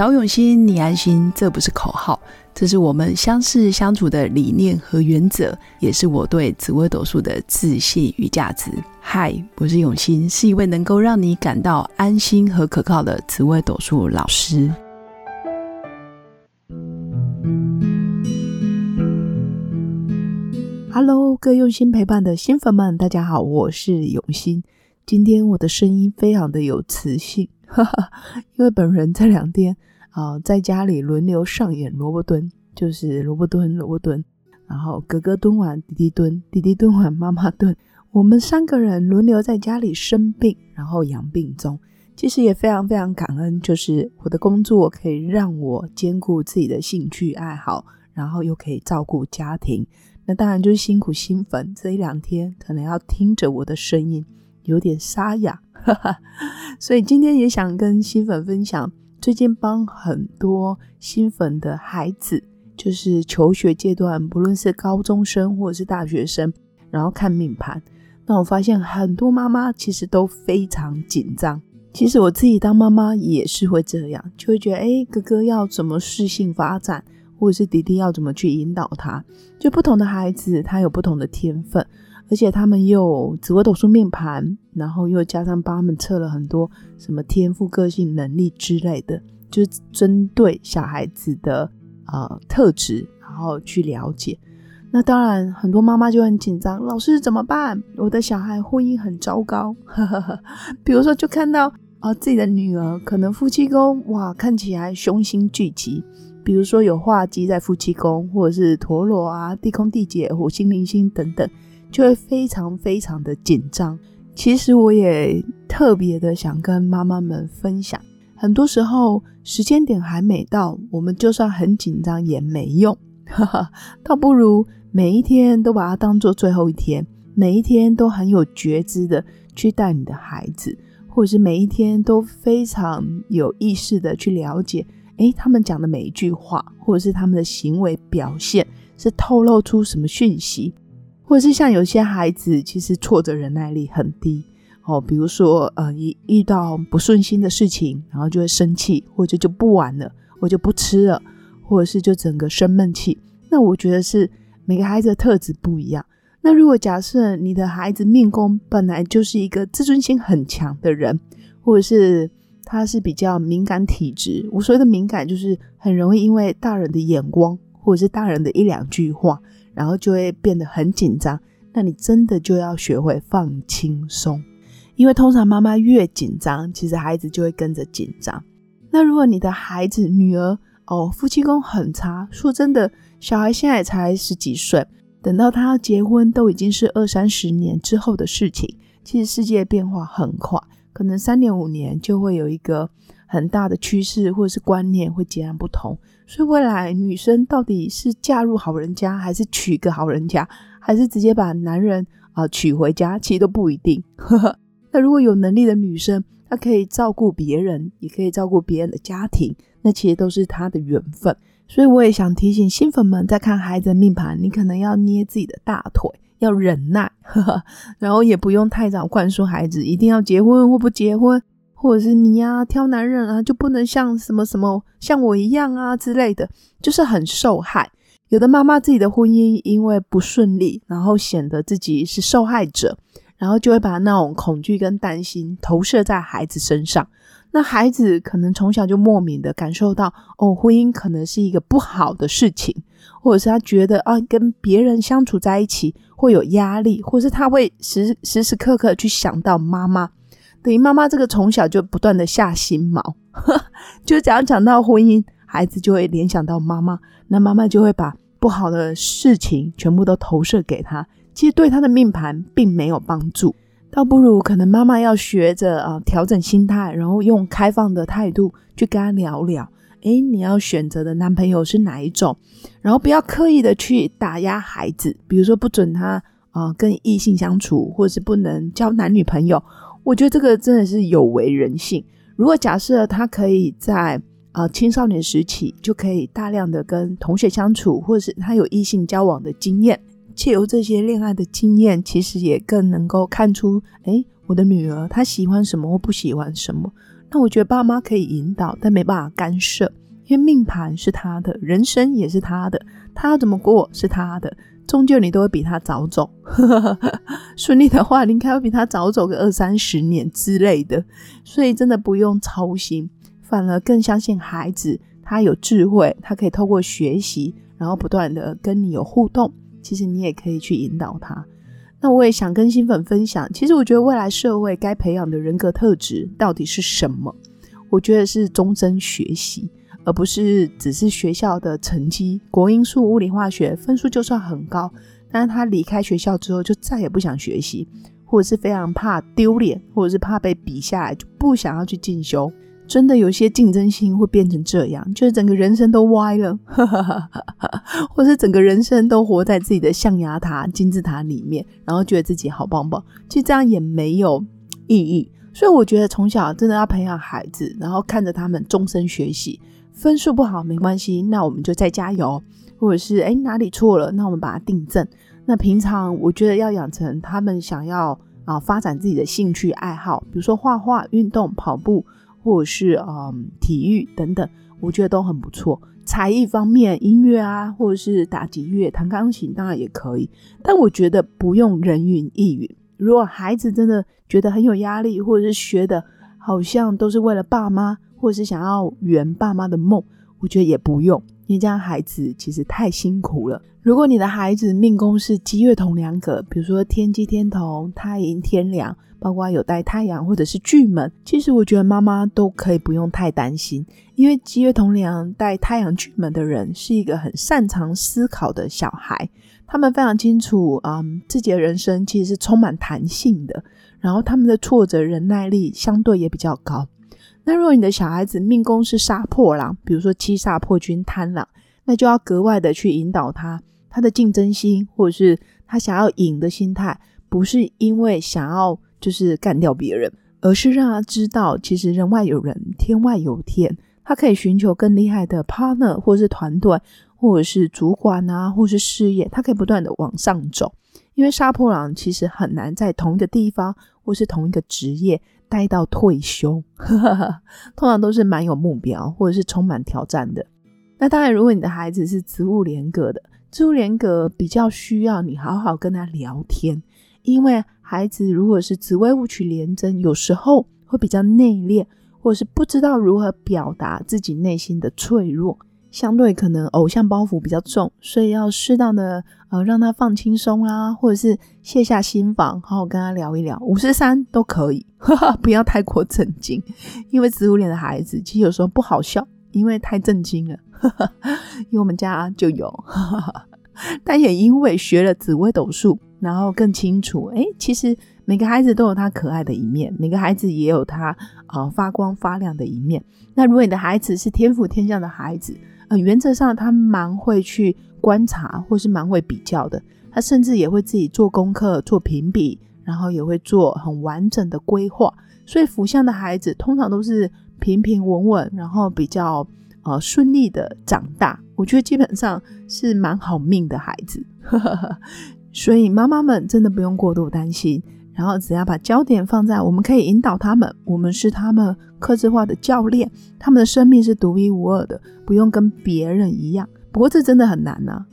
找永新，你安心，这不是口号，这是我们相识相处的理念和原则，也是我对紫微斗数的自信与价值。嗨，我是永新，是一位能够让你感到安心和可靠的紫微斗数老师。Hello，各用心陪伴的新粉们，大家好，我是永新。今天我的声音非常的有磁性，哈哈，因为本人这两天啊在家里轮流上演萝卜蹲，就是萝卜蹲萝卜蹲，然后哥哥蹲完弟弟蹲，弟弟蹲完妈妈蹲，我们三个人轮流在家里生病，然后养病中。其实也非常非常感恩，就是我的工作可以让我兼顾自己的兴趣爱好，然后又可以照顾家庭。那当然就是辛苦新粉这一两天，可能要听着我的声音有点沙哑，哈哈所以今天也想跟新粉分享，最近帮很多新粉的孩子，就是求学阶段，不论是高中生或者是大学生，然后看命盘，那我发现很多妈妈其实都非常紧张。其实我自己当妈妈也是会这样，就会觉得，哎，哥哥要怎么适性发展？或者是弟弟要怎么去引导他？就不同的孩子，他有不同的天分，而且他们又紫微斗数命盘，然后又加上帮他们测了很多什么天赋、个性、能力之类的，就是针对小孩子的呃特质，然后去了解。那当然，很多妈妈就很紧张，老师怎么办？我的小孩婚姻很糟糕，呵呵呵比如说就看到啊自己的女儿可能夫妻宫哇看起来凶星聚集。比如说有化忌在夫妻宫，或者是陀螺啊、地空地劫、火星、零星等等，就会非常非常的紧张。其实我也特别的想跟妈妈们分享，很多时候时间点还没到，我们就算很紧张也没用，倒不如每一天都把它当做最后一天，每一天都很有觉知的去带你的孩子，或者是每一天都非常有意识的去了解。诶，他们讲的每一句话，或者是他们的行为表现，是透露出什么讯息？或者是像有些孩子，其实挫折忍耐力很低哦，比如说，呃，一遇到不顺心的事情，然后就会生气，或者就不玩了，我就不吃了，或者是就整个生闷气。那我觉得是每个孩子的特质不一样。那如果假设你的孩子命宫本来就是一个自尊心很强的人，或者是他是比较敏感体质，我所谓的敏感就是很容易因为大人的眼光或者是大人的一两句话，然后就会变得很紧张。那你真的就要学会放轻松，因为通常妈妈越紧张，其实孩子就会跟着紧张。那如果你的孩子女儿哦夫妻宫很差，说真的，小孩现在才十几岁，等到他要结婚都已经是二三十年之后的事情。其实世界变化很快。可能三年五年就会有一个很大的趋势，或者是观念会截然不同。所以未来女生到底是嫁入好人家，还是娶个好人家，还是直接把男人啊娶回家，其实都不一定。呵 呵那如果有能力的女生，她可以照顾别人，也可以照顾别人的家庭，那其实都是她的缘分。所以我也想提醒新粉们，在看孩子的命盘，你可能要捏自己的大腿。要忍耐，呵 呵然后也不用太早灌输孩子一定要结婚或不结婚，或者是你呀挑男人啊就不能像什么什么像我一样啊之类的，就是很受害。有的妈妈自己的婚姻因为不顺利，然后显得自己是受害者，然后就会把那种恐惧跟担心投射在孩子身上。那孩子可能从小就莫名的感受到，哦，婚姻可能是一个不好的事情，或者是他觉得啊，跟别人相处在一起会有压力，或是他会时时时刻刻去想到妈妈，等于妈妈这个从小就不断的下心锚，就只要讲到婚姻，孩子就会联想到妈妈，那妈妈就会把不好的事情全部都投射给他，其实对他的命盘并没有帮助。倒不如可能妈妈要学着啊调整心态，然后用开放的态度去跟他聊聊。诶，你要选择的男朋友是哪一种？然后不要刻意的去打压孩子，比如说不准他啊跟异性相处，或者是不能交男女朋友。我觉得这个真的是有违人性。如果假设他可以在啊青少年时期就可以大量的跟同学相处，或是他有异性交往的经验。借由这些恋爱的经验，其实也更能够看出，哎，我的女儿她喜欢什么或不喜欢什么。那我觉得爸妈可以引导，但没办法干涉，因为命盘是他的，人生也是他的，他要怎么过是他的，终究你都会比他早走。顺利的话，你应该会比他早走个二三十年之类的，所以真的不用操心，反而更相信孩子，他有智慧，他可以透过学习，然后不断的跟你有互动。其实你也可以去引导他。那我也想跟新粉分享，其实我觉得未来社会该培养的人格特质到底是什么？我觉得是终身学习，而不是只是学校的成绩，国英数、物理、化学分数就算很高，但是他离开学校之后就再也不想学习，或者是非常怕丢脸，或者是怕被比下来，就不想要去进修。真的有些竞争心会变成这样，就是整个人生都歪了，或是整个人生都活在自己的象牙塔、金字塔里面，然后觉得自己好棒棒。其实这样也没有意义。所以我觉得从小真的要培养孩子，然后看着他们终身学习。分数不好没关系，那我们就再加油，或者是哎哪里错了，那我们把它订正。那平常我觉得要养成他们想要啊发展自己的兴趣爱好，比如说画画、运动、跑步。或者是嗯体育等等，我觉得都很不错。才艺方面，音乐啊，或者是打击乐、弹钢琴，当然也可以。但我觉得不用人云亦云。如果孩子真的觉得很有压力，或者是学的好像都是为了爸妈，或者是想要圆爸妈的梦，我觉得也不用。因为这样孩子其实太辛苦了。如果你的孩子命宫是积月同梁格，比如说天机天同、太阴天梁。包括有带太阳或者是巨门，其实我觉得妈妈都可以不用太担心，因为积月同梁带太阳巨门的人是一个很擅长思考的小孩，他们非常清楚，嗯，自己的人生其实是充满弹性的，然后他们的挫折忍耐力相对也比较高。那如果你的小孩子命宫是杀破狼，比如说七煞破军贪狼，那就要格外的去引导他，他的竞争心或者是他想要赢的心态，不是因为想要。就是干掉别人，而是让他知道，其实人外有人，天外有天。他可以寻求更厉害的 partner，或是团队，或者是主管啊，或是事业，他可以不断的往上走。因为杀破狼其实很难在同一个地方或是同一个职业待到退休，通常都是蛮有目标或者是充满挑战的。那当然，如果你的孩子是植物连格的，植物连格比较需要你好好跟他聊天，因为。孩子如果是紫微物取连针，有时候会比较内敛，或者是不知道如何表达自己内心的脆弱，相对可能偶像包袱比较重，所以要适当的呃让他放轻松啦，或者是卸下心防，好好跟他聊一聊，五十三都可以，不要太过震惊，因为植物脸的孩子其实有时候不好笑，因为太震惊了，因为我们家就有，但也因为学了紫微斗数。然后更清楚，哎，其实每个孩子都有他可爱的一面，每个孩子也有他呃发光发亮的一面。那如果你的孩子是天赋天降的孩子，呃，原则上他蛮会去观察，或是蛮会比较的。他甚至也会自己做功课、做评比，然后也会做很完整的规划。所以福相的孩子通常都是平平稳稳，然后比较呃顺利的长大。我觉得基本上是蛮好命的孩子。所以妈妈们真的不用过度担心，然后只要把焦点放在我们可以引导他们，我们是他们克制化的教练，他们的生命是独一无二的，不用跟别人一样。不过这真的很难呐，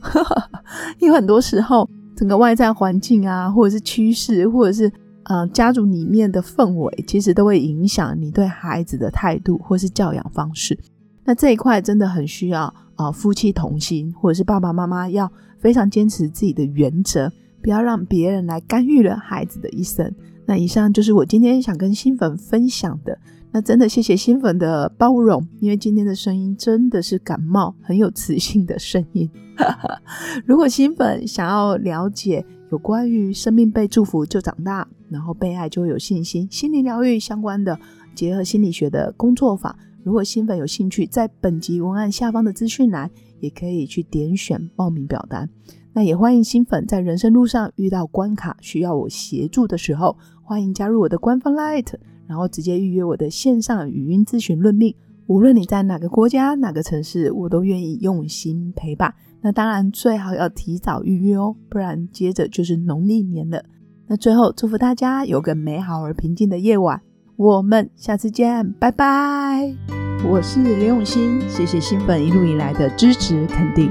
因为很多时候整个外在环境啊，或者是趋势，或者是呃家族里面的氛围，其实都会影响你对孩子的态度或是教养方式。那这一块真的很需要啊夫妻同心，或者是爸爸妈妈要。非常坚持自己的原则，不要让别人来干预了孩子的一生。那以上就是我今天想跟新粉分享的。那真的谢谢新粉的包容，因为今天的声音真的是感冒，很有磁性的声音。如果新粉想要了解有关于生命被祝福就长大，然后被爱就会有信心，心理疗愈相关的结合心理学的工作坊，如果新粉有兴趣，在本集文案下方的资讯栏。也可以去点选报名表单。那也欢迎新粉在人生路上遇到关卡需要我协助的时候，欢迎加入我的官方 Light，然后直接预约我的线上语音咨询论命。无论你在哪个国家、哪个城市，我都愿意用心陪伴。那当然最好要提早预约哦，不然接着就是农历年了。那最后祝福大家有个美好而平静的夜晚。我们下次见，拜拜。我是刘永新，谢谢新粉一路以来的支持肯定。